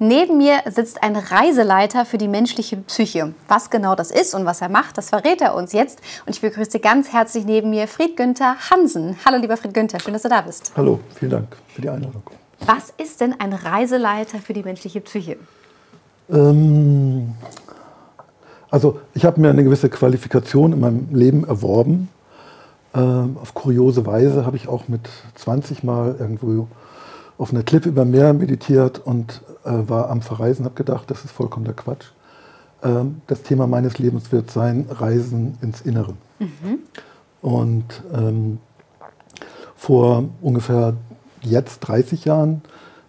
Neben mir sitzt ein Reiseleiter für die menschliche Psyche. Was genau das ist und was er macht, das verrät er uns jetzt. Und ich begrüße ganz herzlich neben mir Fried Günther Hansen. Hallo, lieber Fried Günther, schön, dass du da bist. Hallo, vielen Dank für die Einladung. Was ist denn ein Reiseleiter für die menschliche Psyche? Ähm, also, ich habe mir eine gewisse Qualifikation in meinem Leben erworben. Ähm, auf kuriose Weise habe ich auch mit 20 Mal irgendwo auf einer Klippe über Meer meditiert und äh, war am Verreisen, habe gedacht, das ist vollkommener Quatsch. Ähm, das Thema meines Lebens wird sein Reisen ins Innere. Mhm. Und ähm, vor ungefähr jetzt 30 Jahren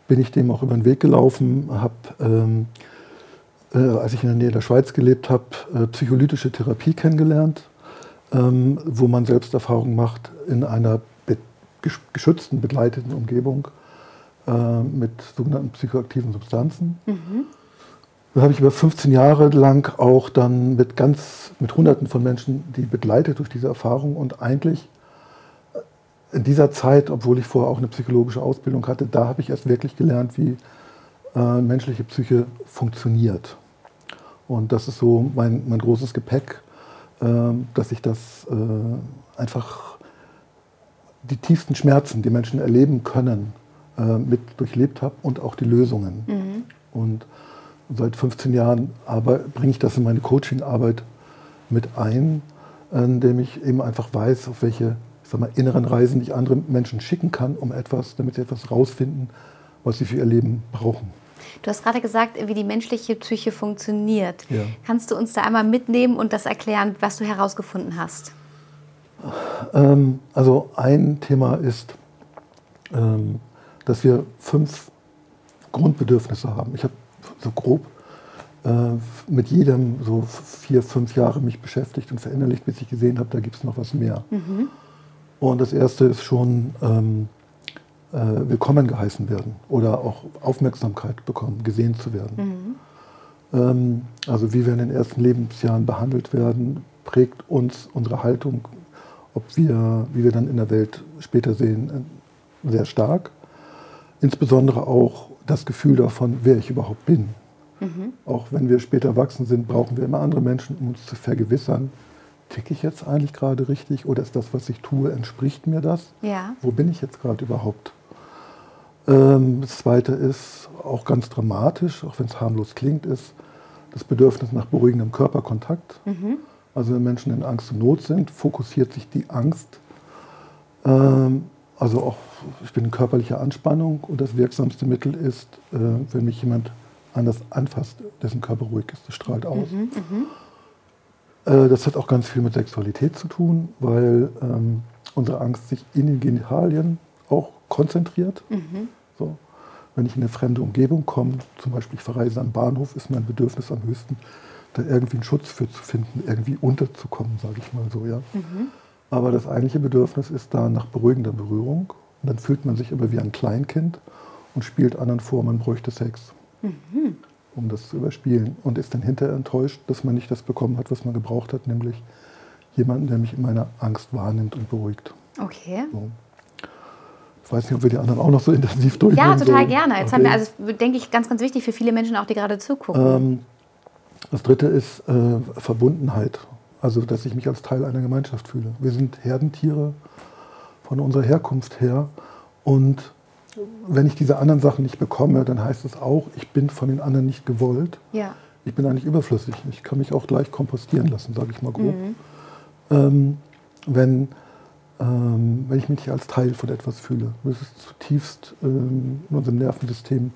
bin ich dem auch über den Weg gelaufen, habe, ähm, äh, als ich in der Nähe der Schweiz gelebt habe, äh, psycholytische Therapie kennengelernt, ähm, wo man Selbsterfahrung macht in einer geschützten, begleiteten Umgebung äh, mit sogenannten psychoaktiven Substanzen. Mhm. Da habe ich über 15 Jahre lang auch dann mit ganz, mit Hunderten von Menschen die begleitet durch diese Erfahrung und eigentlich äh, in dieser Zeit, obwohl ich vorher auch eine psychologische Ausbildung hatte, da habe ich erst wirklich gelernt, wie äh, menschliche Psyche funktioniert. Und das ist so mein, mein großes Gepäck, äh, dass ich das äh, einfach die tiefsten Schmerzen, die Menschen erleben können, äh, mit durchlebt habe und auch die Lösungen. Mhm. Und seit 15 Jahren bringe ich das in meine Coaching-Arbeit mit ein, indem ich eben einfach weiß, auf welche ich sag mal, inneren Reisen ich andere Menschen schicken kann, um etwas, damit sie etwas rausfinden, was sie für ihr Leben brauchen. Du hast gerade gesagt, wie die menschliche Psyche funktioniert. Ja. Kannst du uns da einmal mitnehmen und das erklären, was du herausgefunden hast? Ähm, also ein Thema ist, ähm, dass wir fünf Grundbedürfnisse haben. Ich habe so grob äh, mit jedem so vier, fünf Jahre mich beschäftigt und verinnerlicht, bis ich gesehen habe, da gibt es noch was mehr. Mhm. Und das erste ist schon ähm, äh, willkommen geheißen werden oder auch Aufmerksamkeit bekommen, gesehen zu werden. Mhm. Ähm, also wie wir in den ersten Lebensjahren behandelt werden, prägt uns unsere Haltung, ob wir, wie wir dann in der Welt später sehen, äh, sehr stark insbesondere auch das Gefühl davon, wer ich überhaupt bin. Mhm. Auch wenn wir später erwachsen sind, brauchen wir immer andere Menschen, um uns zu vergewissern, ticke ich jetzt eigentlich gerade richtig oder ist das, was ich tue, entspricht mir das? Ja. Wo bin ich jetzt gerade überhaupt? Ähm, das Zweite ist auch ganz dramatisch, auch wenn es harmlos klingt, ist das Bedürfnis nach beruhigendem Körperkontakt. Mhm. Also wenn Menschen in Angst und Not sind, fokussiert sich die Angst ähm, also auch, ich bin in körperlicher Anspannung und das wirksamste Mittel ist, äh, wenn mich jemand anders anfasst, dessen Körper ruhig ist, das strahlt aus. Mhm, mhm. äh, das hat auch ganz viel mit Sexualität zu tun, weil ähm, unsere Angst sich in den Genitalien auch konzentriert. Mhm. So. Wenn ich in eine fremde Umgebung komme, zum Beispiel ich verreise am Bahnhof, ist mein Bedürfnis am höchsten, da irgendwie einen Schutz für zu finden, irgendwie unterzukommen, sage ich mal so. Ja. Mhm. Aber das eigentliche Bedürfnis ist da nach beruhigender Berührung. Und dann fühlt man sich aber wie ein Kleinkind und spielt anderen vor, man bräuchte Sex, mhm. um das zu überspielen. Und ist dann hinterher enttäuscht, dass man nicht das bekommen hat, was man gebraucht hat, nämlich jemanden, der mich in meiner Angst wahrnimmt und beruhigt. Okay. So. Ich weiß nicht, ob wir die anderen auch noch so intensiv durchgehen Ja, total so. gerne. Jetzt okay. haben wir, also denke ich, ganz, ganz wichtig für viele Menschen auch, die gerade zugucken. Ähm, das dritte ist äh, Verbundenheit. Also, dass ich mich als Teil einer Gemeinschaft fühle. Wir sind Herdentiere von unserer Herkunft her. Und wenn ich diese anderen Sachen nicht bekomme, dann heißt es auch, ich bin von den anderen nicht gewollt. Ja. Ich bin eigentlich überflüssig. Ich kann mich auch gleich kompostieren lassen, sage ich mal grob. Mhm. Ähm, wenn, ähm, wenn ich mich nicht als Teil von etwas fühle. Das ist zutiefst ähm, in unserem Nervensystem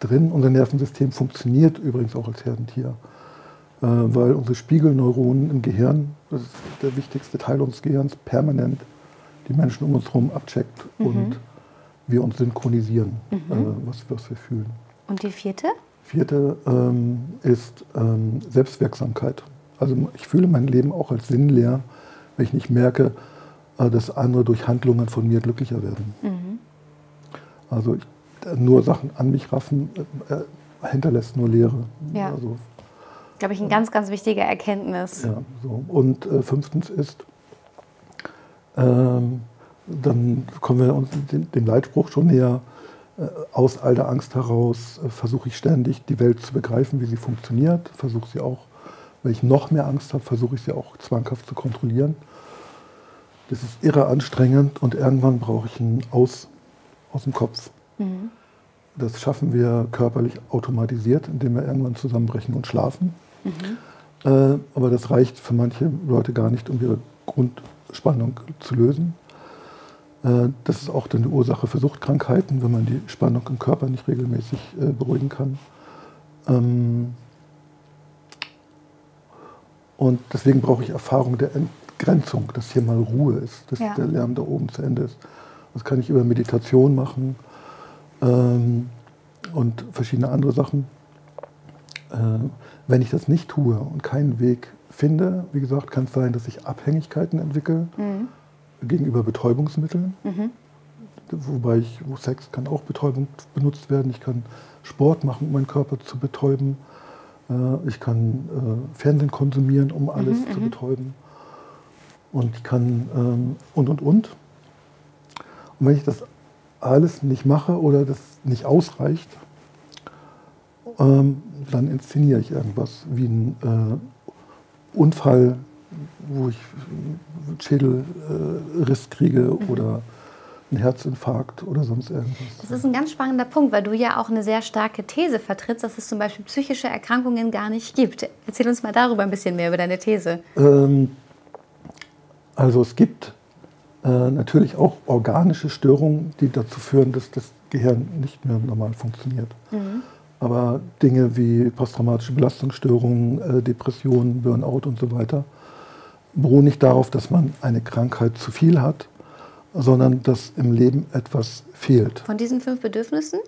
drin. Unser Nervensystem funktioniert übrigens auch als Herdentier. Äh, weil unsere Spiegelneuronen im Gehirn, das ist der wichtigste Teil unseres Gehirns, permanent die Menschen um uns herum abcheckt mhm. und wir uns synchronisieren, mhm. äh, was, was, wir fühlen. Und die vierte? Vierte ähm, ist ähm, Selbstwirksamkeit. Also ich fühle mein Leben auch als sinnleer, wenn ich nicht merke, äh, dass andere durch Handlungen von mir glücklicher werden. Mhm. Also ich, nur Sachen an mich raffen äh, hinterlässt nur Leere. Ja. Also, glaube ich, eine ganz, ganz wichtige Erkenntnis. Ja, so. Und äh, fünftens ist, ähm, dann kommen wir uns dem, dem Leitspruch schon näher, äh, aus all der Angst heraus äh, versuche ich ständig, die Welt zu begreifen, wie sie funktioniert, versuche sie auch, wenn ich noch mehr Angst habe, versuche ich sie auch zwanghaft zu kontrollieren. Das ist irre anstrengend und irgendwann brauche ich einen Aus aus dem Kopf. Mhm. Das schaffen wir körperlich automatisiert, indem wir irgendwann zusammenbrechen und schlafen. Mhm. Aber das reicht für manche Leute gar nicht, um ihre Grundspannung zu lösen. Äh, das ist auch dann die Ursache für Suchtkrankheiten, wenn man die Spannung im Körper nicht regelmäßig äh, beruhigen kann. Ähm, und deswegen brauche ich Erfahrung der Entgrenzung, dass hier mal Ruhe ist, dass ja. der Lärm da oben zu Ende ist. Das kann ich über Meditation machen ähm, und verschiedene andere Sachen. Äh, wenn ich das nicht tue und keinen Weg finde, wie gesagt, kann es sein, dass ich Abhängigkeiten entwickle mhm. gegenüber Betäubungsmitteln. Mhm. Wobei ich, wo Sex kann auch Betäubung benutzt werden. Ich kann Sport machen, um meinen Körper zu betäuben. Äh, ich kann äh, Fernsehen konsumieren, um alles mhm, zu mhm. betäuben. Und ich kann ähm, und und und. Und wenn ich das alles nicht mache oder das nicht ausreicht, ähm, dann inszeniere ich irgendwas wie ein äh, Unfall, wo ich Schädelriss äh, kriege mhm. oder einen Herzinfarkt oder sonst irgendwas. Das ist ein ganz spannender Punkt, weil du ja auch eine sehr starke These vertrittst, dass es zum Beispiel psychische Erkrankungen gar nicht gibt. Erzähl uns mal darüber ein bisschen mehr, über deine These. Ähm, also es gibt äh, natürlich auch organische Störungen, die dazu führen, dass das Gehirn nicht mehr normal funktioniert. Mhm. Aber Dinge wie posttraumatische Belastungsstörungen, äh, Depressionen, Burnout und so weiter beruhen nicht darauf, dass man eine Krankheit zu viel hat, sondern dass im Leben etwas fehlt. Von diesen fünf Bedürfnissen?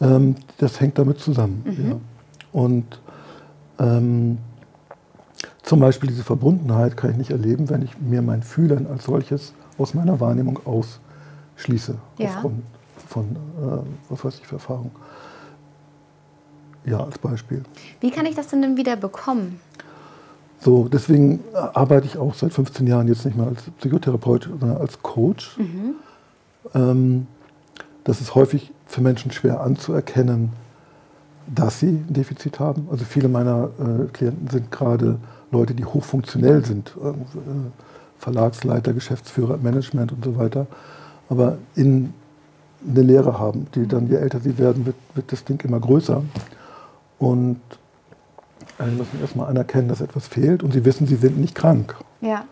Ähm, das hängt damit zusammen. Mhm. Ja. Und ähm, zum Beispiel diese Verbundenheit kann ich nicht erleben, wenn ich mir mein Fühlen als solches aus meiner Wahrnehmung ausschließe. Ja. Aufgrund von, äh, was weiß ich Erfahrung. Ja, als Beispiel. Wie kann ich das denn dann wieder bekommen? So, deswegen arbeite ich auch seit 15 Jahren jetzt nicht mehr als Psychotherapeut, sondern als Coach. Mhm. Ähm, das ist häufig für Menschen schwer anzuerkennen, dass sie ein Defizit haben. Also viele meiner äh, Klienten sind gerade Leute, die hochfunktionell sind, äh, Verlagsleiter, Geschäftsführer, Management und so weiter, aber in eine Lehre haben, die dann, je älter sie werden, wird, wird das Ding immer größer. Und sie müssen erstmal anerkennen, dass etwas fehlt und sie wissen, sie sind nicht krank. Ja.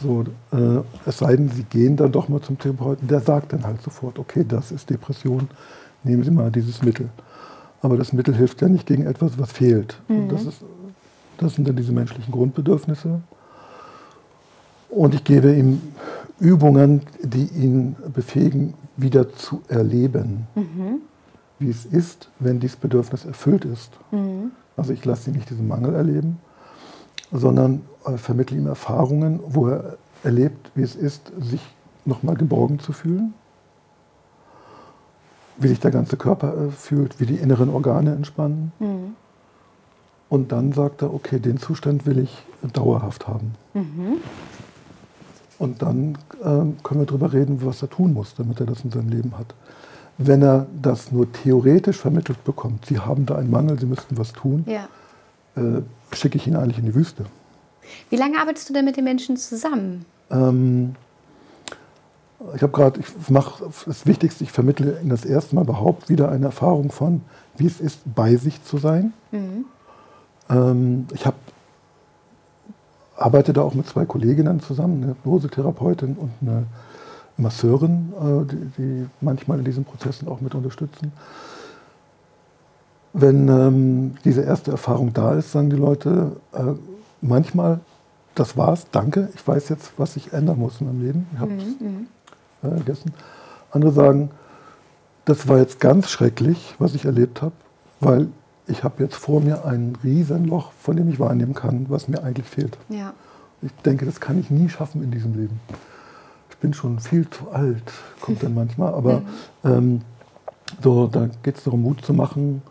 So, äh, es sei denn, sie gehen dann doch mal zum Therapeuten, der sagt dann halt sofort, okay, das ist Depression, nehmen Sie mal dieses Mittel. Aber das Mittel hilft ja nicht gegen etwas, was fehlt. Mhm. das ist das sind dann diese menschlichen Grundbedürfnisse. Und ich gebe ihm Übungen, die ihn befähigen, wieder zu erleben, mhm. Wie es ist, wenn dieses Bedürfnis erfüllt ist. Mhm. Also ich lasse ihn nicht diesen Mangel erleben, sondern äh, vermittle ihm Erfahrungen, wo er erlebt, wie es ist, sich nochmal geborgen zu fühlen, wie sich der ganze Körper äh, fühlt, wie die inneren Organe entspannen. Mhm. Und dann sagt er, okay, den Zustand will ich dauerhaft haben. Mhm. Und dann äh, können wir darüber reden, was er tun muss, damit er das in seinem Leben hat. Wenn er das nur theoretisch vermittelt bekommt, Sie haben da einen Mangel, Sie müssten was tun, ja. äh, schicke ich ihn eigentlich in die Wüste. Wie lange arbeitest du denn mit den Menschen zusammen? Ähm, ich habe gerade, ich mache das Wichtigste, ich vermittle Ihnen das erste Mal überhaupt wieder eine Erfahrung von, wie es ist, bei sich zu sein. Mhm ähm, ich hab, arbeite da auch mit zwei Kolleginnen zusammen, eine Hypnosetherapeutin und eine Masseurin, äh, die, die, manchmal in diesen Prozessen auch mit unterstützen. Wenn ähm, diese erste Erfahrung da ist, sagen die Leute äh, manchmal, das war's, danke, ich weiß jetzt, was ich ändern muss in meinem Leben. Ich habe es mhm, mhm. äh, vergessen. Andere sagen, das war jetzt ganz schrecklich, was ich erlebt habe, weil ich habe jetzt vor mir ein Riesenloch, von dem ich wahrnehmen kann, was mir eigentlich fehlt. Ja. Ich denke, das kann ich nie schaffen in diesem Leben. Ich bin schon viel zu alt, kommt dann manchmal. Aber ähm, so, da geht es darum, Mut zu machen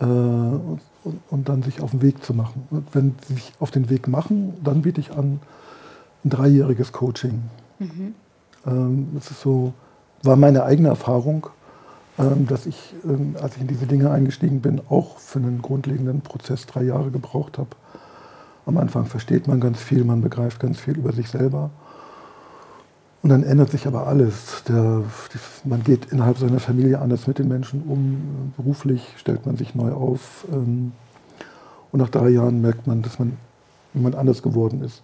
äh, und, und, dann sich auf den Weg zu machen. Und wenn sie sich auf den Weg machen, dann biete ich an ein dreijähriges Coaching. Mhm. Ähm, das ist so, war meine eigene Erfahrung, ähm, dass ich, ähm, als ich in diese Dinge eingestiegen bin, auch für einen grundlegenden Prozess drei Jahre gebraucht habe. Am Anfang versteht man ganz viel, man begreift ganz viel über sich selber. Und dann ändert sich aber alles. Der, die, man geht innerhalb seiner Familie anders mit den Menschen um. Beruflich stellt man sich neu auf. Ähm, und nach drei Jahren merkt man, dass man jemand anders geworden ist.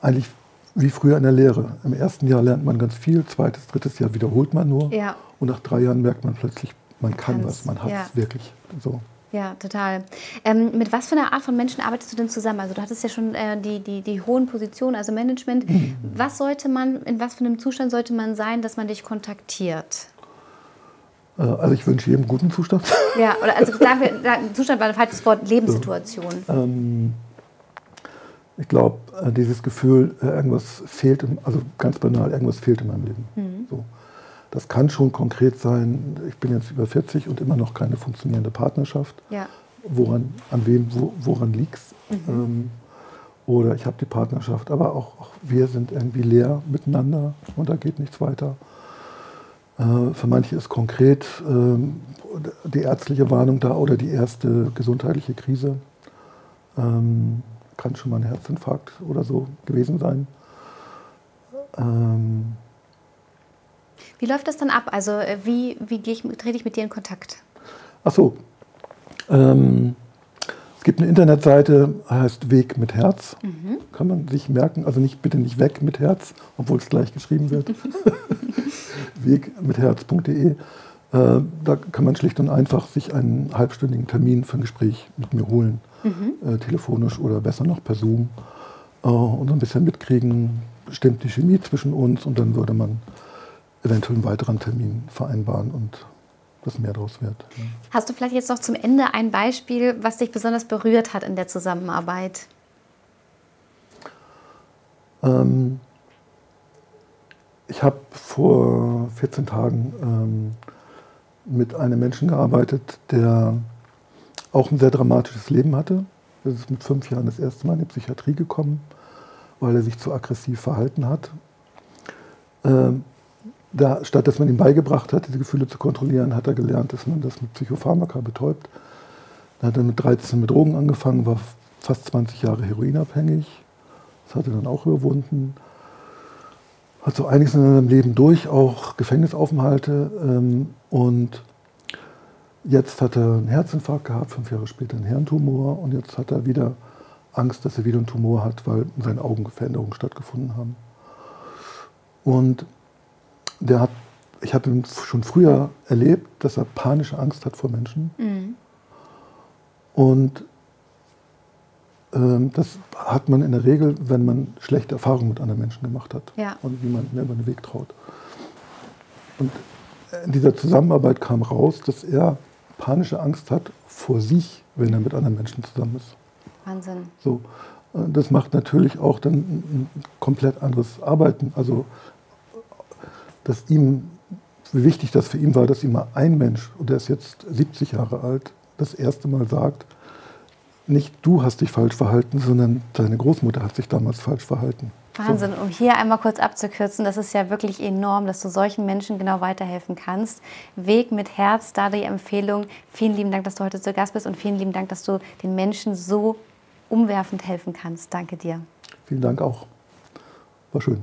Eigentlich wie früher in der Lehre. Im ersten Jahr lernt man ganz viel, zweites, drittes Jahr wiederholt man nur. Ja. Und nach drei Jahren merkt man plötzlich, man kann Kann's, was, man hat es ja. wirklich. So. Ja, total. Ähm, mit was für einer Art von Menschen arbeitest du denn zusammen? Also du hattest ja schon äh, die, die, die hohen Positionen, also Management. Mhm. Was sollte man, in was für einem Zustand sollte man sein, dass man dich kontaktiert? Äh, also ich wünsche jedem guten Zustand. Ja, oder also sagen wir, Zustand war ein falsches Wort, Lebenssituation. Ähm, ich glaube, äh, dieses Gefühl, äh, irgendwas fehlt, also ganz banal, irgendwas fehlt in meinem Leben. Mhm. So. Das kann schon konkret sein, ich bin jetzt über 40 und immer noch keine funktionierende Partnerschaft. Ja. Woran, an wem, wo, woran liegt es? Mhm. Ähm, oder ich habe die Partnerschaft, aber auch, auch, wir sind irgendwie leer miteinander und da geht nichts weiter. Äh, für manche ist konkret äh, die ärztliche Warnung da oder die erste gesundheitliche Krise. Ähm, kann schon mal ein Herzinfarkt oder so gewesen sein. Ähm, wie läuft das dann ab? Also äh, wie, wie ich, trete ich mit dir in Kontakt? Ach so. Ähm, es gibt eine Internetseite, heißt Weg mit Herz. Mhm. Kann man sich merken. Also nicht bitte nicht weg mit Herz, obwohl es gleich geschrieben wird. Wegmitherz.de. Äh, da kann man schlicht und einfach sich einen halbstündigen Termin für ein Gespräch mit mir holen. Mhm. Äh, telefonisch oder besser noch per Zoom. Äh, und so ein bisschen mitkriegen, stimmt die Chemie zwischen uns und dann würde man eventuell einen weiteren Termin vereinbaren und das mehr daraus wird. Ja. Hast du vielleicht jetzt noch zum Ende ein Beispiel, was dich besonders berührt hat in der Zusammenarbeit? Ähm, ich habe vor 14 Tagen ähm, mit einem Menschen gearbeitet, der auch ein sehr dramatisches Leben hatte. Er ist mit fünf Jahren das erste Mal in die Psychiatrie gekommen, weil er sich zu aggressiv verhalten hat. Ähm, da, statt dass man ihm beigebracht hat, diese Gefühle zu kontrollieren, hat er gelernt, dass man das mit Psychopharmaka betäubt. Dann hat er mit 13 mit Drogen angefangen, war fast 20 Jahre heroinabhängig. Das hat er dann auch überwunden. Hat so einiges in seinem Leben durch, auch Gefängnisaufenthalte. Ähm, und jetzt hat er einen Herzinfarkt gehabt, fünf Jahre später einen Hirntumor. Und jetzt hat er wieder Angst, dass er wieder einen Tumor hat, weil in seinen Augen Veränderungen stattgefunden haben. Und der hat, ich hatte ihn schon früher erlebt, dass er panische Angst hat vor Menschen. Mhm. Und ähm, das hat man in der Regel, wenn man schlechte Erfahrungen mit anderen Menschen gemacht hat ja. und wie man über den Weg traut. Und in dieser Zusammenarbeit kam raus, dass er panische Angst hat vor sich, wenn er mit anderen Menschen zusammen ist. Wahnsinn. So, das macht natürlich auch dann ein komplett anderes Arbeiten. Also dass ihm, wie wichtig das für ihn war, dass ihm mal ein Mensch, und der ist jetzt 70 Jahre alt, das erste Mal sagt, nicht du hast dich falsch verhalten, sondern deine Großmutter hat sich damals falsch verhalten. Wahnsinn, um hier einmal kurz abzukürzen, das ist ja wirklich enorm, dass du solchen Menschen genau weiterhelfen kannst. Weg mit Herz, da die Empfehlung. Vielen lieben Dank, dass du heute zu Gast bist und vielen lieben Dank, dass du den Menschen so umwerfend helfen kannst. Danke dir. Vielen Dank auch. War schön.